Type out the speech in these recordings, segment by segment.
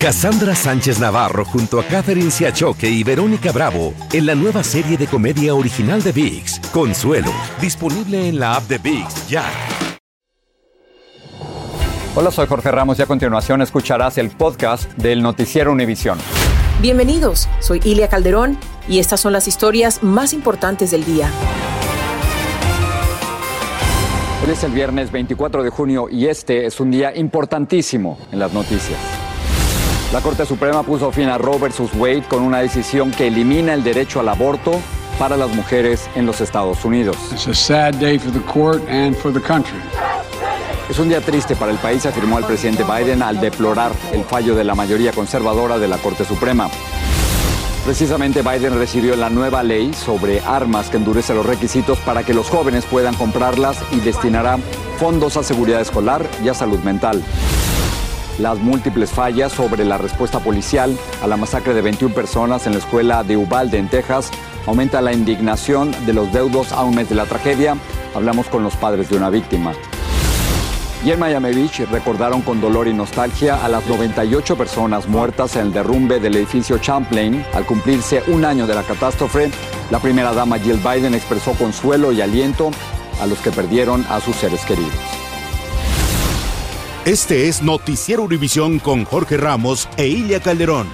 Cassandra Sánchez Navarro junto a Catherine Siachoque y Verónica Bravo en la nueva serie de comedia original de VIX, Consuelo, disponible en la app de VIX ya. Hola, soy Jorge Ramos y a continuación escucharás el podcast del noticiero Univisión. Bienvenidos, soy Ilia Calderón y estas son las historias más importantes del día. Hoy es el viernes 24 de junio y este es un día importantísimo en las noticias. La Corte Suprema puso fin a Roe vs. Wade con una decisión que elimina el derecho al aborto para las mujeres en los Estados Unidos. Es un día triste para el país, afirmó el presidente Biden al deplorar el fallo de la mayoría conservadora de la Corte Suprema. Precisamente Biden recibió la nueva ley sobre armas que endurece los requisitos para que los jóvenes puedan comprarlas y destinará fondos a seguridad escolar y a salud mental las múltiples fallas sobre la respuesta policial a la masacre de 21 personas en la escuela de Uvalde, en Texas, aumenta la indignación de los deudos a un mes de la tragedia. Hablamos con los padres de una víctima. Y en Miami Beach recordaron con dolor y nostalgia a las 98 personas muertas en el derrumbe del edificio Champlain. Al cumplirse un año de la catástrofe, la primera dama Jill Biden expresó consuelo y aliento a los que perdieron a sus seres queridos. Este es Noticiero Univisión con Jorge Ramos e Ilia Calderón.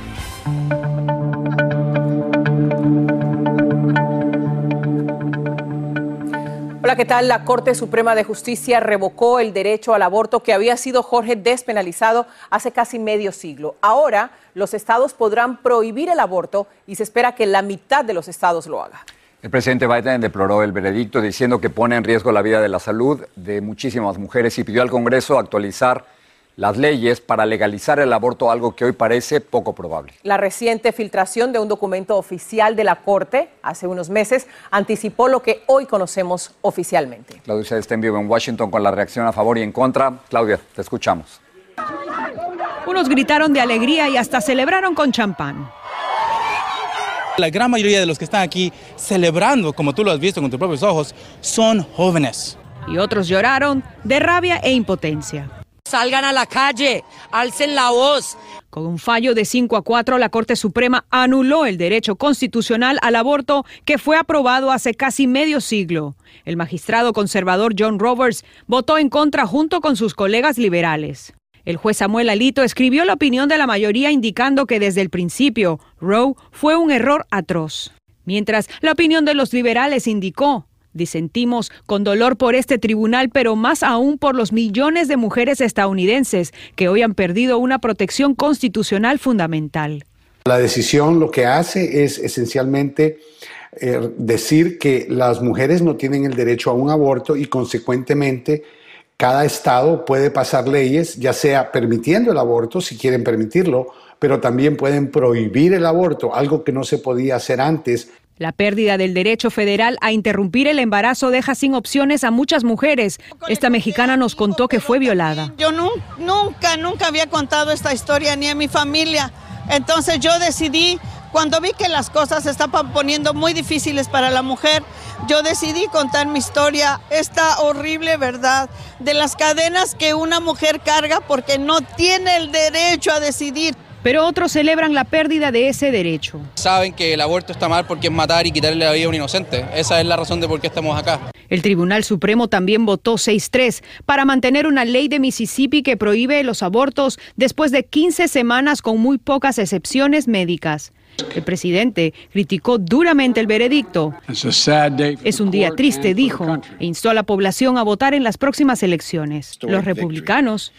Hola, ¿qué tal? La Corte Suprema de Justicia revocó el derecho al aborto que había sido Jorge despenalizado hace casi medio siglo. Ahora los estados podrán prohibir el aborto y se espera que la mitad de los estados lo haga. El presidente Biden deploró el veredicto diciendo que pone en riesgo la vida de la salud de muchísimas mujeres y pidió al Congreso actualizar las leyes para legalizar el aborto, algo que hoy parece poco probable. La reciente filtración de un documento oficial de la Corte hace unos meses anticipó lo que hoy conocemos oficialmente. Claudia está en vivo en Washington con la reacción a favor y en contra. Claudia, te escuchamos. Unos gritaron de alegría y hasta celebraron con champán. La gran mayoría de los que están aquí celebrando, como tú lo has visto con tus propios ojos, son jóvenes. Y otros lloraron de rabia e impotencia. Salgan a la calle, alcen la voz. Con un fallo de 5 a 4, la Corte Suprema anuló el derecho constitucional al aborto que fue aprobado hace casi medio siglo. El magistrado conservador John Roberts votó en contra junto con sus colegas liberales. El juez Samuel Alito escribió la opinión de la mayoría indicando que desde el principio Roe fue un error atroz. Mientras la opinión de los liberales indicó, disentimos con dolor por este tribunal, pero más aún por los millones de mujeres estadounidenses que hoy han perdido una protección constitucional fundamental. La decisión lo que hace es esencialmente eh, decir que las mujeres no tienen el derecho a un aborto y consecuentemente cada estado puede pasar leyes, ya sea permitiendo el aborto, si quieren permitirlo, pero también pueden prohibir el aborto, algo que no se podía hacer antes. La pérdida del derecho federal a interrumpir el embarazo deja sin opciones a muchas mujeres. Esta mexicana nos contó que fue violada. Yo nunca, nunca había contado esta historia ni a mi familia. Entonces yo decidí, cuando vi que las cosas se estaban poniendo muy difíciles para la mujer, yo decidí contar mi historia, esta horrible verdad de las cadenas que una mujer carga porque no tiene el derecho a decidir. Pero otros celebran la pérdida de ese derecho. Saben que el aborto está mal porque es matar y quitarle la vida a un inocente. Esa es la razón de por qué estamos acá. El Tribunal Supremo también votó 6-3 para mantener una ley de Mississippi que prohíbe los abortos después de 15 semanas con muy pocas excepciones médicas. El presidente criticó duramente el veredicto. Es un día triste, dijo, e instó a la población a votar en las próximas elecciones. Los republicanos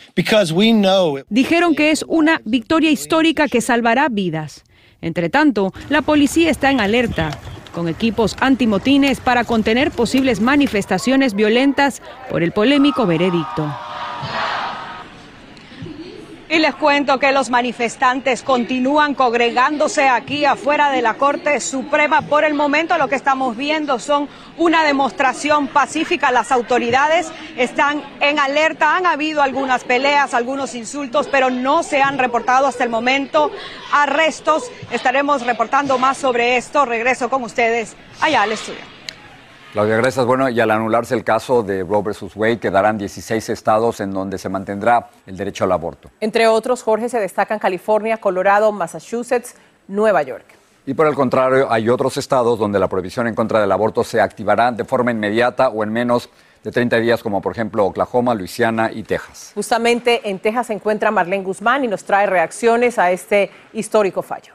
dijeron que es una victoria histórica que salvará vidas. Entre tanto, la policía está en alerta con equipos antimotines para contener posibles manifestaciones violentas por el polémico veredicto. Y les cuento que los manifestantes continúan congregándose aquí afuera de la Corte Suprema. Por el momento lo que estamos viendo son una demostración pacífica. Las autoridades están en alerta. Han habido algunas peleas, algunos insultos, pero no se han reportado hasta el momento arrestos. Estaremos reportando más sobre esto. Regreso con ustedes allá al estudio. Claudia, gracias. Bueno, y al anularse el caso de Roe vs. Wade, quedarán 16 estados en donde se mantendrá el derecho al aborto. Entre otros, Jorge, se destacan California, Colorado, Massachusetts, Nueva York. Y por el contrario, hay otros estados donde la prohibición en contra del aborto se activará de forma inmediata o en menos de 30 días, como por ejemplo Oklahoma, Luisiana y Texas. Justamente en Texas se encuentra Marlene Guzmán y nos trae reacciones a este histórico fallo.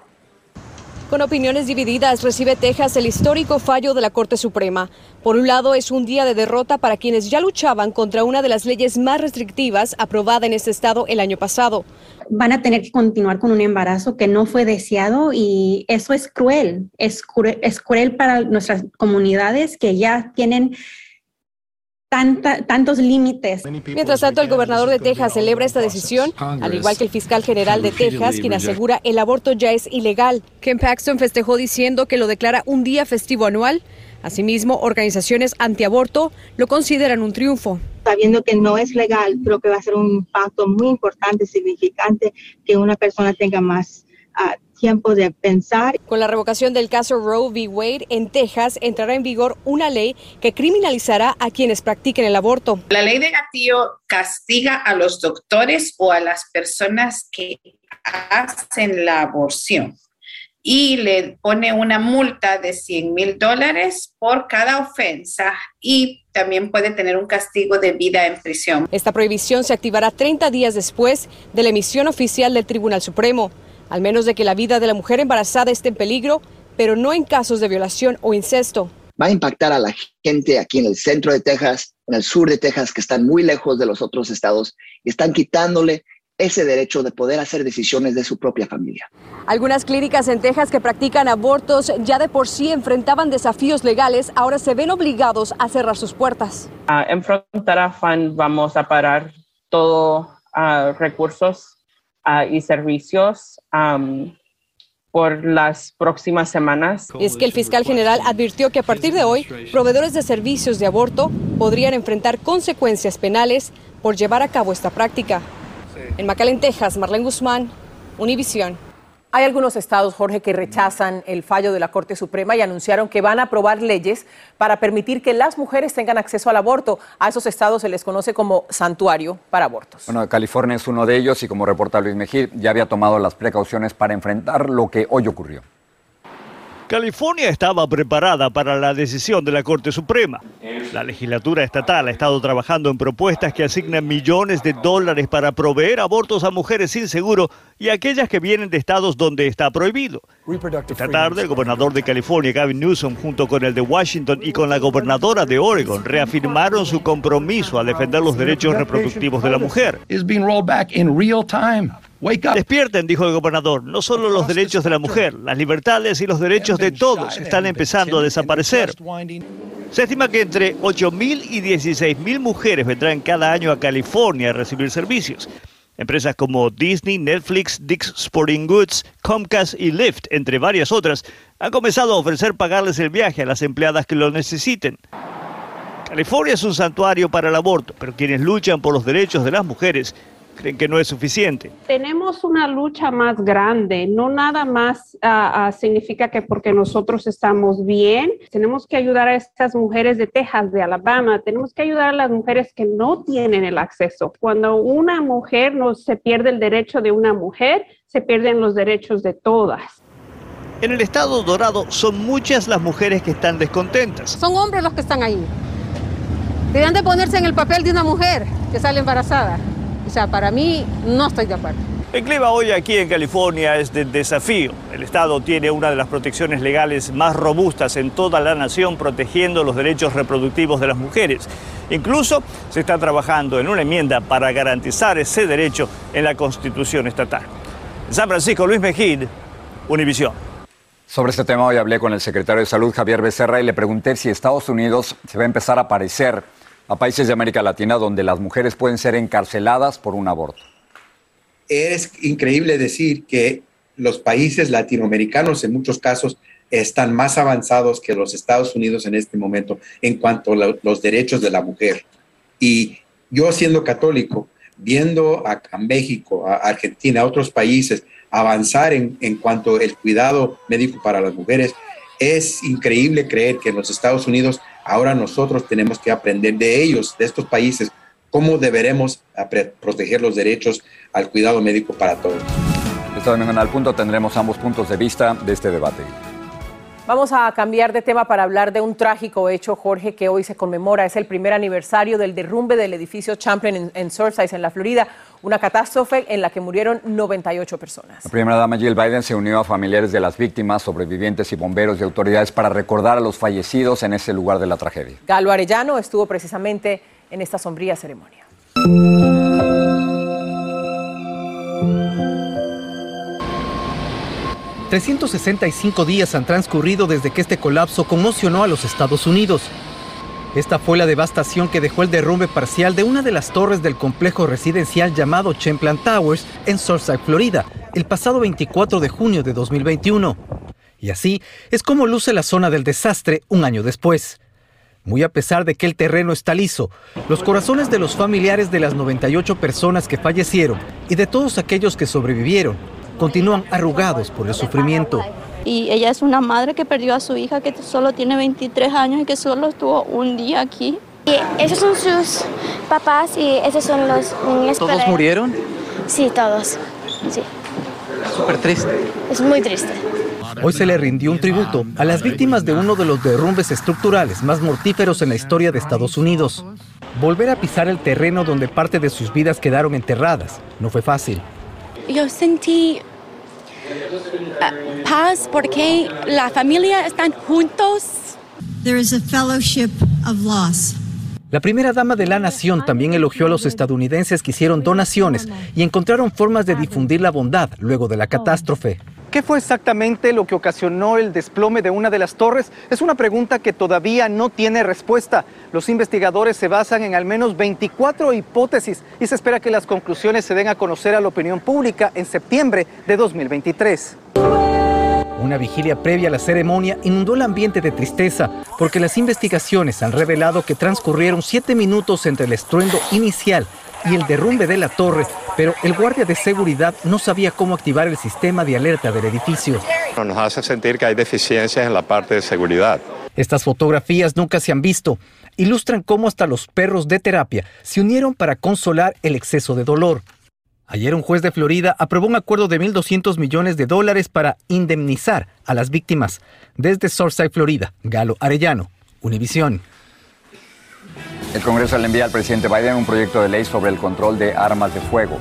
Con opiniones divididas recibe Texas el histórico fallo de la Corte Suprema. Por un lado, es un día de derrota para quienes ya luchaban contra una de las leyes más restrictivas aprobada en este estado el año pasado. Van a tener que continuar con un embarazo que no fue deseado y eso es cruel. Es cruel, es cruel para nuestras comunidades que ya tienen tantos límites. Mientras tanto, el gobernador de Texas celebra esta decisión, al igual que el fiscal general de Texas, quien asegura el aborto ya es ilegal. Ken Paxton festejó diciendo que lo declara un día festivo anual. Asimismo, organizaciones antiaborto lo consideran un triunfo. Sabiendo que no es legal, creo que va a ser un impacto muy importante, significante, que una persona tenga más uh, tiempo de pensar. Con la revocación del caso Roe v. Wade en Texas entrará en vigor una ley que criminalizará a quienes practiquen el aborto. La ley de gatillo castiga a los doctores o a las personas que hacen la aborción y le pone una multa de 100 mil dólares por cada ofensa y también puede tener un castigo de vida en prisión. Esta prohibición se activará 30 días después de la emisión oficial del Tribunal Supremo al menos de que la vida de la mujer embarazada esté en peligro, pero no en casos de violación o incesto. Va a impactar a la gente aquí en el centro de Texas, en el sur de Texas, que están muy lejos de los otros estados y están quitándole ese derecho de poder hacer decisiones de su propia familia. Algunas clínicas en Texas que practican abortos ya de por sí enfrentaban desafíos legales, ahora se ven obligados a cerrar sus puertas. en Frontera Fund vamos a parar todos uh, recursos y servicios por las próximas semanas. Es que el fiscal general advirtió que a partir de hoy, proveedores de servicios de aborto podrían enfrentar consecuencias penales por llevar a cabo esta práctica. En McAllen, Texas, Marlene Guzmán, Univisión. Hay algunos estados, Jorge, que rechazan el fallo de la Corte Suprema y anunciaron que van a aprobar leyes para permitir que las mujeres tengan acceso al aborto. A esos estados se les conoce como santuario para abortos. Bueno, California es uno de ellos y como reporta Luis Mejía, ya había tomado las precauciones para enfrentar lo que hoy ocurrió. California estaba preparada para la decisión de la Corte Suprema. La legislatura estatal ha estado trabajando en propuestas que asignan millones de dólares para proveer abortos a mujeres sin seguro y aquellas que vienen de estados donde está prohibido. Esta tarde, el gobernador de California, Gavin Newsom, junto con el de Washington y con la gobernadora de Oregon, reafirmaron su compromiso a defender los derechos reproductivos de la mujer. Despierten, dijo el gobernador, no solo los derechos de la mujer, las libertades y los derechos de todos están empezando a desaparecer. Se estima que entre 8.000 y 16.000 mujeres vendrán cada año a California a recibir servicios. Empresas como Disney, Netflix, Dick's Sporting Goods, Comcast y Lyft, entre varias otras, han comenzado a ofrecer pagarles el viaje a las empleadas que lo necesiten. California es un santuario para el aborto, pero quienes luchan por los derechos de las mujeres creen que no es suficiente. Tenemos una lucha más grande, no nada más ah, ah, significa que porque nosotros estamos bien, tenemos que ayudar a estas mujeres de Texas, de Alabama, tenemos que ayudar a las mujeres que no tienen el acceso. Cuando una mujer no se pierde el derecho de una mujer, se pierden los derechos de todas. En el estado dorado son muchas las mujeres que están descontentas. Son hombres los que están ahí. Deberían de ponerse en el papel de una mujer que sale embarazada. O sea, para mí no estoy de acuerdo. El clima hoy aquí en California es de desafío. El Estado tiene una de las protecciones legales más robustas en toda la nación protegiendo los derechos reproductivos de las mujeres. Incluso se está trabajando en una enmienda para garantizar ese derecho en la Constitución estatal. En San Francisco, Luis Mejid, Univisión. Sobre este tema hoy hablé con el secretario de Salud, Javier Becerra, y le pregunté si Estados Unidos se va a empezar a parecer a países de América Latina donde las mujeres pueden ser encarceladas por un aborto. Es increíble decir que los países latinoamericanos en muchos casos están más avanzados que los Estados Unidos en este momento en cuanto a los derechos de la mujer. Y yo siendo católico, viendo a, México, a Argentina, a otros países avanzar en, en cuanto al cuidado médico para las mujeres, es increíble creer que en los Estados Unidos Ahora nosotros tenemos que aprender de ellos, de estos países, cómo deberemos proteger los derechos al cuidado médico para todos. Esta domingo en Al Punto tendremos ambos puntos de vista de este debate. Vamos a cambiar de tema para hablar de un trágico hecho, Jorge, que hoy se conmemora. Es el primer aniversario del derrumbe del edificio Champlain en, en Surfside, en la Florida. Una catástrofe en la que murieron 98 personas. La primera dama Jill Biden se unió a familiares de las víctimas, sobrevivientes y bomberos y autoridades para recordar a los fallecidos en ese lugar de la tragedia. Galo Arellano estuvo precisamente en esta sombría ceremonia. 365 días han transcurrido desde que este colapso conmocionó a los Estados Unidos. Esta fue la devastación que dejó el derrumbe parcial de una de las torres del complejo residencial llamado Champlain Towers en Surfside, Florida, el pasado 24 de junio de 2021. Y así es como luce la zona del desastre un año después. Muy a pesar de que el terreno está liso, los corazones de los familiares de las 98 personas que fallecieron y de todos aquellos que sobrevivieron continúan arrugados por el sufrimiento. Y ella es una madre que perdió a su hija que solo tiene 23 años y que solo estuvo un día aquí. Y esos son sus papás y esos son los niños. ¿Todos murieron? Sí, todos. Sí. Súper triste. Es muy triste. Hoy se le rindió un tributo a las víctimas de uno de los derrumbes estructurales más mortíferos en la historia de Estados Unidos. Volver a pisar el terreno donde parte de sus vidas quedaron enterradas no fue fácil. Yo sentí paz porque la familia están juntos. There is a fellowship of loss. La primera dama de la nación también elogió a los estadounidenses que hicieron donaciones y encontraron formas de difundir la bondad luego de la catástrofe. ¿Qué fue exactamente lo que ocasionó el desplome de una de las torres? Es una pregunta que todavía no tiene respuesta. Los investigadores se basan en al menos 24 hipótesis y se espera que las conclusiones se den a conocer a la opinión pública en septiembre de 2023. Una vigilia previa a la ceremonia inundó el ambiente de tristeza porque las investigaciones han revelado que transcurrieron siete minutos entre el estruendo inicial y el derrumbe de la torre, pero el guardia de seguridad no sabía cómo activar el sistema de alerta del edificio. Nos hace sentir que hay deficiencias en la parte de seguridad. Estas fotografías nunca se han visto. Ilustran cómo hasta los perros de terapia se unieron para consolar el exceso de dolor. Ayer un juez de Florida aprobó un acuerdo de 1.200 millones de dólares para indemnizar a las víctimas. Desde Surfside, Florida, Galo Arellano, Univisión. El Congreso le envía al presidente Biden un proyecto de ley sobre el control de armas de fuego.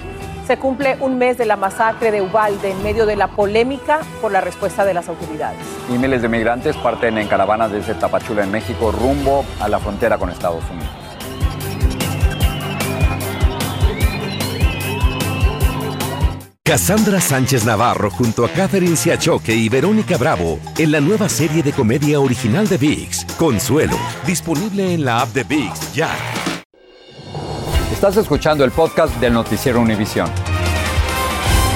Se cumple un mes de la masacre de Ubalde en medio de la polémica por la respuesta de las autoridades. Y miles de migrantes parten en caravanas desde Tapachula, en México, rumbo a la frontera con Estados Unidos. Cassandra Sánchez Navarro junto a Catherine Siachoque y Verónica Bravo en la nueva serie de comedia original de VIX, Consuelo, disponible en la app de VIX ya. Estás escuchando el podcast del noticiero Univisión.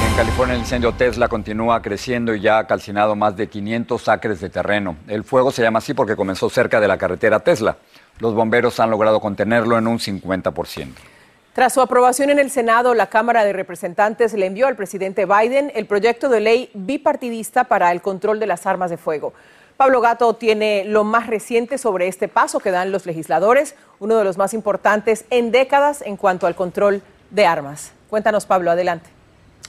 En California el incendio Tesla continúa creciendo y ya ha calcinado más de 500 acres de terreno. El fuego se llama así porque comenzó cerca de la carretera Tesla. Los bomberos han logrado contenerlo en un 50%. Tras su aprobación en el Senado, la Cámara de Representantes le envió al presidente Biden el proyecto de ley bipartidista para el control de las armas de fuego. Pablo Gato tiene lo más reciente sobre este paso que dan los legisladores, uno de los más importantes en décadas en cuanto al control de armas. Cuéntanos, Pablo, adelante.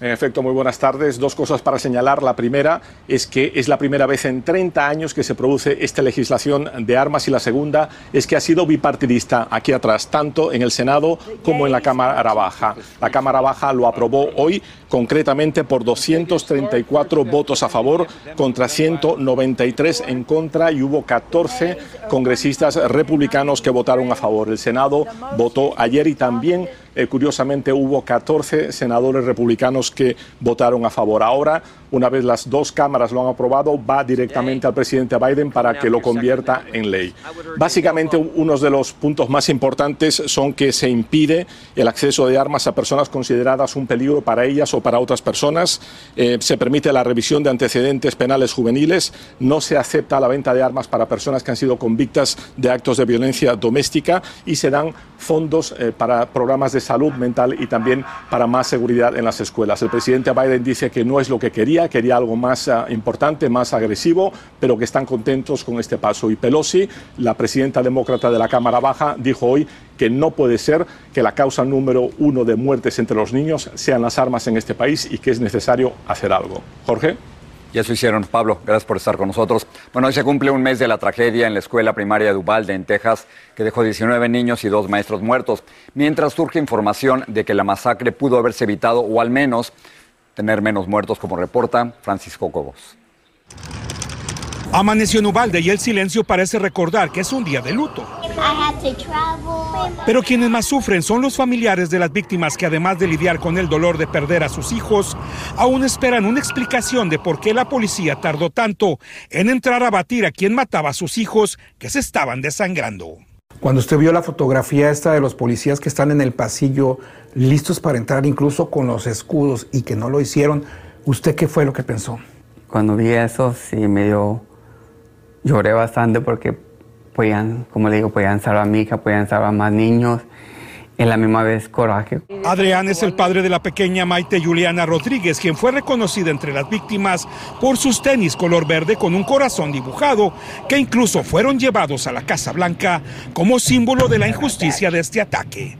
En efecto, muy buenas tardes. Dos cosas para señalar. La primera es que es la primera vez en 30 años que se produce esta legislación de armas y la segunda es que ha sido bipartidista aquí atrás, tanto en el Senado como en la Cámara Baja. La Cámara Baja lo aprobó hoy concretamente por 234 votos a favor contra 193 en contra y hubo 14 congresistas republicanos que votaron a favor. El Senado votó ayer y también eh, curiosamente hubo 14 senadores republicanos que votaron a favor. Ahora, una vez las dos cámaras lo han aprobado, va directamente al presidente Biden para que lo convierta en ley. Básicamente, uno de los puntos más importantes son que se impide el acceso de armas a personas consideradas un peligro para ellas o para otras personas. Eh, se permite la revisión de antecedentes penales juveniles. No se acepta la venta de armas para personas que han sido convictas de actos de violencia doméstica y se dan fondos eh, para programas de salud mental y también para más seguridad en las escuelas. El presidente Biden dice que no es lo que quería, quería algo más uh, importante, más agresivo, pero que están contentos con este paso. Y Pelosi, la presidenta demócrata de la Cámara Baja, dijo hoy que no puede ser que la causa número uno de muertes entre los niños sean las armas en este país y que es necesario hacer algo. Jorge. Y eso hicieron. Pablo, gracias por estar con nosotros. Bueno, hoy se cumple un mes de la tragedia en la escuela primaria de Ubalde, en Texas, que dejó 19 niños y dos maestros muertos, mientras surge información de que la masacre pudo haberse evitado o al menos tener menos muertos, como reporta Francisco Cobos. Amaneció en Ubalde y el silencio parece recordar que es un día de luto. Pero quienes más sufren son los familiares de las víctimas que además de lidiar con el dolor de perder a sus hijos, aún esperan una explicación de por qué la policía tardó tanto en entrar a batir a quien mataba a sus hijos que se estaban desangrando. Cuando usted vio la fotografía esta de los policías que están en el pasillo listos para entrar incluso con los escudos y que no lo hicieron, ¿usted qué fue lo que pensó? Cuando vi eso sí me dio lloré bastante porque podían, como le digo, podían salvar a mi hija, podían salvar a más niños. En la misma vez coraje. Adrián es el padre de la pequeña Maite Juliana Rodríguez, quien fue reconocida entre las víctimas por sus tenis color verde con un corazón dibujado, que incluso fueron llevados a la Casa Blanca como símbolo de la injusticia de este ataque.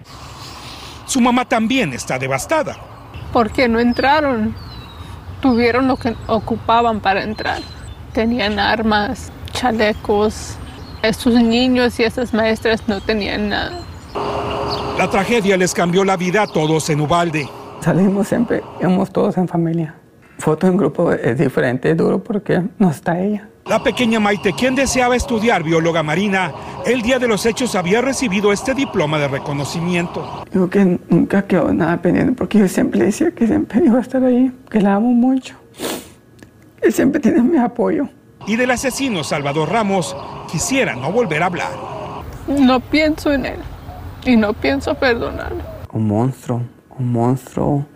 Su mamá también está devastada. Porque no entraron. Tuvieron lo que ocupaban para entrar. Tenían armas, chalecos. Estos niños y estas maestras no tenían nada. La tragedia les cambió la vida a todos en Ubalde. Salimos siempre, íbamos todos en familia. Foto en grupo es diferente, es duro porque no está ella. La pequeña Maite, quien deseaba estudiar bióloga marina, el día de los hechos había recibido este diploma de reconocimiento. Digo que nunca quedó nada pendiente porque yo siempre le decía que siempre iba a estar ahí, que la amo mucho, que siempre tiene mi apoyo y del asesino Salvador Ramos quisiera no volver a hablar. No pienso en él y no pienso perdonarlo. Un monstruo, un monstruo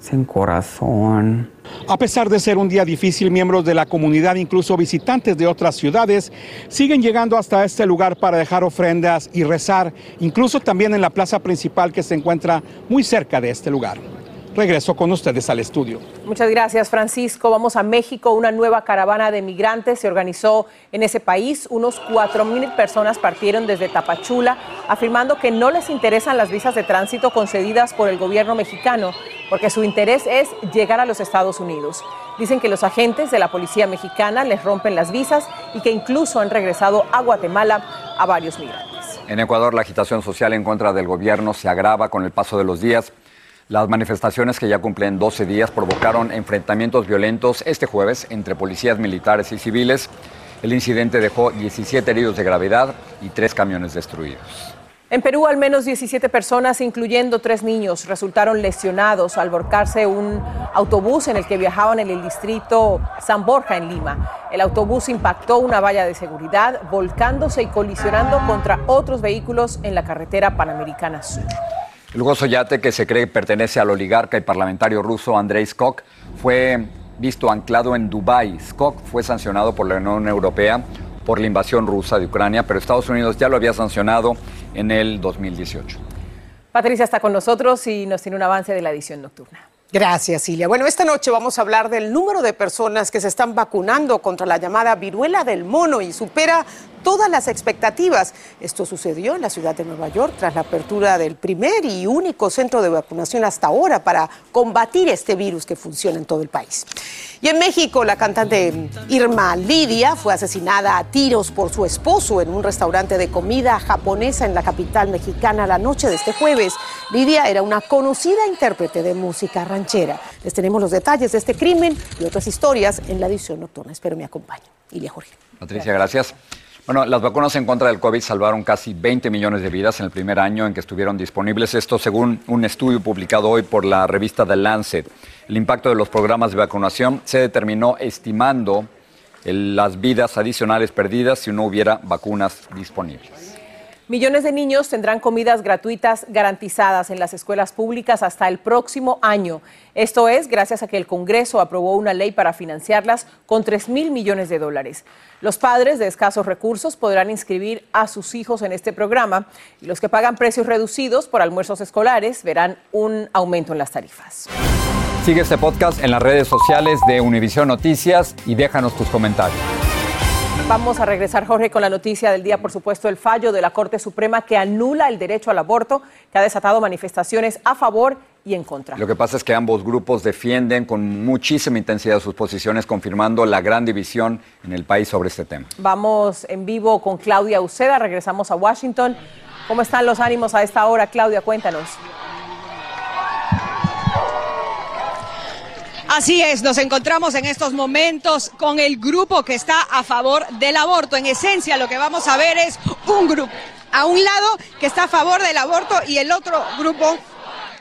sin corazón. A pesar de ser un día difícil, miembros de la comunidad, incluso visitantes de otras ciudades, siguen llegando hasta este lugar para dejar ofrendas y rezar, incluso también en la plaza principal que se encuentra muy cerca de este lugar. Regreso con ustedes al estudio. Muchas gracias, Francisco. Vamos a México. Una nueva caravana de migrantes se organizó en ese país. Unos 4.000 personas partieron desde Tapachula, afirmando que no les interesan las visas de tránsito concedidas por el gobierno mexicano, porque su interés es llegar a los Estados Unidos. Dicen que los agentes de la policía mexicana les rompen las visas y que incluso han regresado a Guatemala a varios migrantes. En Ecuador, la agitación social en contra del gobierno se agrava con el paso de los días. Las manifestaciones que ya cumplen 12 días provocaron enfrentamientos violentos este jueves entre policías militares y civiles. El incidente dejó 17 heridos de gravedad y tres camiones destruidos. En Perú, al menos 17 personas, incluyendo tres niños, resultaron lesionados al volcarse un autobús en el que viajaban en el distrito San Borja, en Lima. El autobús impactó una valla de seguridad, volcándose y colisionando contra otros vehículos en la carretera Panamericana Sur. El lujoso yate que se cree pertenece al oligarca y parlamentario ruso Andrei Skok fue visto anclado en Dubái. Skok fue sancionado por la Unión Europea por la invasión rusa de Ucrania, pero Estados Unidos ya lo había sancionado en el 2018. Patricia está con nosotros y nos tiene un avance de la edición nocturna. Gracias, Silvia. Bueno, esta noche vamos a hablar del número de personas que se están vacunando contra la llamada viruela del mono y supera todas las expectativas. Esto sucedió en la ciudad de Nueva York tras la apertura del primer y único centro de vacunación hasta ahora para combatir este virus que funciona en todo el país. Y en México, la cantante Irma Lidia fue asesinada a tiros por su esposo en un restaurante de comida japonesa en la capital mexicana la noche de este jueves. Lidia era una conocida intérprete de música ranchera. Les tenemos los detalles de este crimen y otras historias en la edición nocturna. Espero me acompañen. Ilia Jorge. Patricia, gracias. Bueno, las vacunas en contra del COVID salvaron casi 20 millones de vidas en el primer año en que estuvieron disponibles. Esto según un estudio publicado hoy por la revista The Lancet. El impacto de los programas de vacunación se determinó estimando las vidas adicionales perdidas si no hubiera vacunas disponibles. Millones de niños tendrán comidas gratuitas garantizadas en las escuelas públicas hasta el próximo año. Esto es gracias a que el Congreso aprobó una ley para financiarlas con 3 mil millones de dólares. Los padres de escasos recursos podrán inscribir a sus hijos en este programa y los que pagan precios reducidos por almuerzos escolares verán un aumento en las tarifas. Sigue este podcast en las redes sociales de Univision Noticias y déjanos tus comentarios. Vamos a regresar, Jorge, con la noticia del día, por supuesto, el fallo de la Corte Suprema que anula el derecho al aborto, que ha desatado manifestaciones a favor y en contra. Lo que pasa es que ambos grupos defienden con muchísima intensidad sus posiciones, confirmando la gran división en el país sobre este tema. Vamos en vivo con Claudia Uceda, regresamos a Washington. ¿Cómo están los ánimos a esta hora, Claudia? Cuéntanos. Así es, nos encontramos en estos momentos con el grupo que está a favor del aborto. En esencia, lo que vamos a ver es un grupo, a un lado que está a favor del aborto y el otro grupo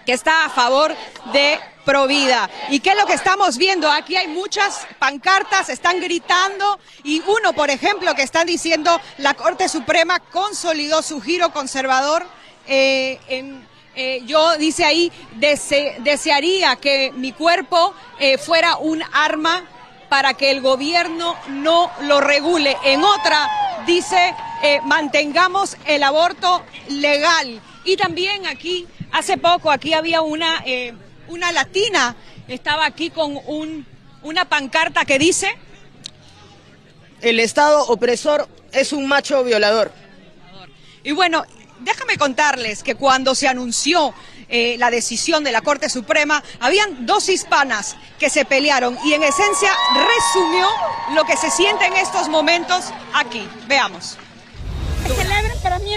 que está a favor de Provida. ¿Y qué es lo que estamos viendo? Aquí hay muchas pancartas, están gritando y uno, por ejemplo, que está diciendo la Corte Suprema consolidó su giro conservador eh, en eh, yo, dice ahí, desearía que mi cuerpo eh, fuera un arma para que el gobierno no lo regule. En otra, dice, eh, mantengamos el aborto legal. Y también aquí, hace poco, aquí había una, una latina, estaba aquí con un, una pancarta que dice... El Estado opresor es un macho violador. Y bueno, déjame contarles que cuando se anunció eh, la decisión de la Corte Suprema, habían dos hispanas que se pelearon y en esencia resumió lo que se siente en estos momentos aquí. Veamos.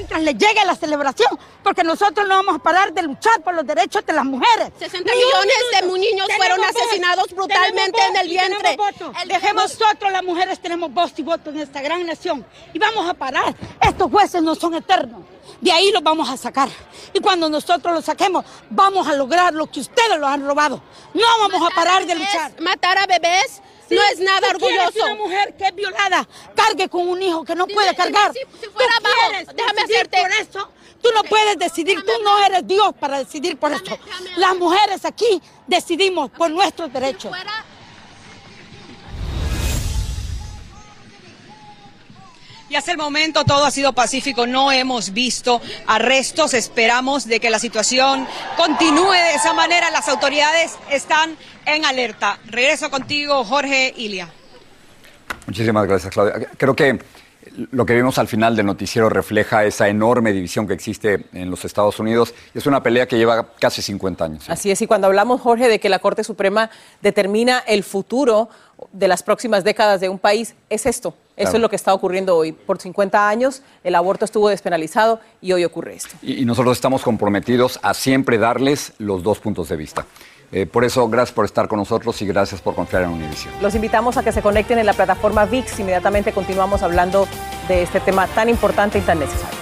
Mientras les llegue la celebración, porque nosotros no vamos a parar de luchar por los derechos de las mujeres. 60 millones de niños fueron asesinados brutalmente en el vientre. Dejemos nosotros las mujeres tenemos voz y voto en esta gran nación y vamos a parar. Estos jueces no son eternos. De ahí los vamos a sacar. Y cuando nosotros los saquemos, vamos a lograr lo que ustedes los han robado. No vamos a parar de luchar. Matar a bebés no es nada orgulloso. una mujer que es violada cargue con un hijo que no puede cargar. Si, fuera bajo, déjame hacerte por eso. Tú no puedes decidir, tú no eres Dios para decidir por esto. Las mujeres aquí decidimos por nuestros derechos. Y hasta el momento todo ha sido pacífico, no hemos visto arrestos, esperamos de que la situación continúe de esa manera, las autoridades están en alerta. Regreso contigo, Jorge Ilia. Muchísimas gracias, Claudia. Creo que lo que vimos al final del noticiero refleja esa enorme división que existe en los Estados Unidos. Es una pelea que lleva casi 50 años. Así es, y cuando hablamos, Jorge, de que la Corte Suprema determina el futuro de las próximas décadas de un país, es esto. Eso es lo que está ocurriendo hoy. Por 50 años el aborto estuvo despenalizado y hoy ocurre esto. y nosotros estamos comprometidos a siempre darles los dos puntos de vista. Eh, por eso, gracias por estar con nosotros y gracias por confiar en Univision. Los invitamos a que se conecten en la plataforma VIX. Inmediatamente continuamos hablando de este tema tan importante y tan necesario.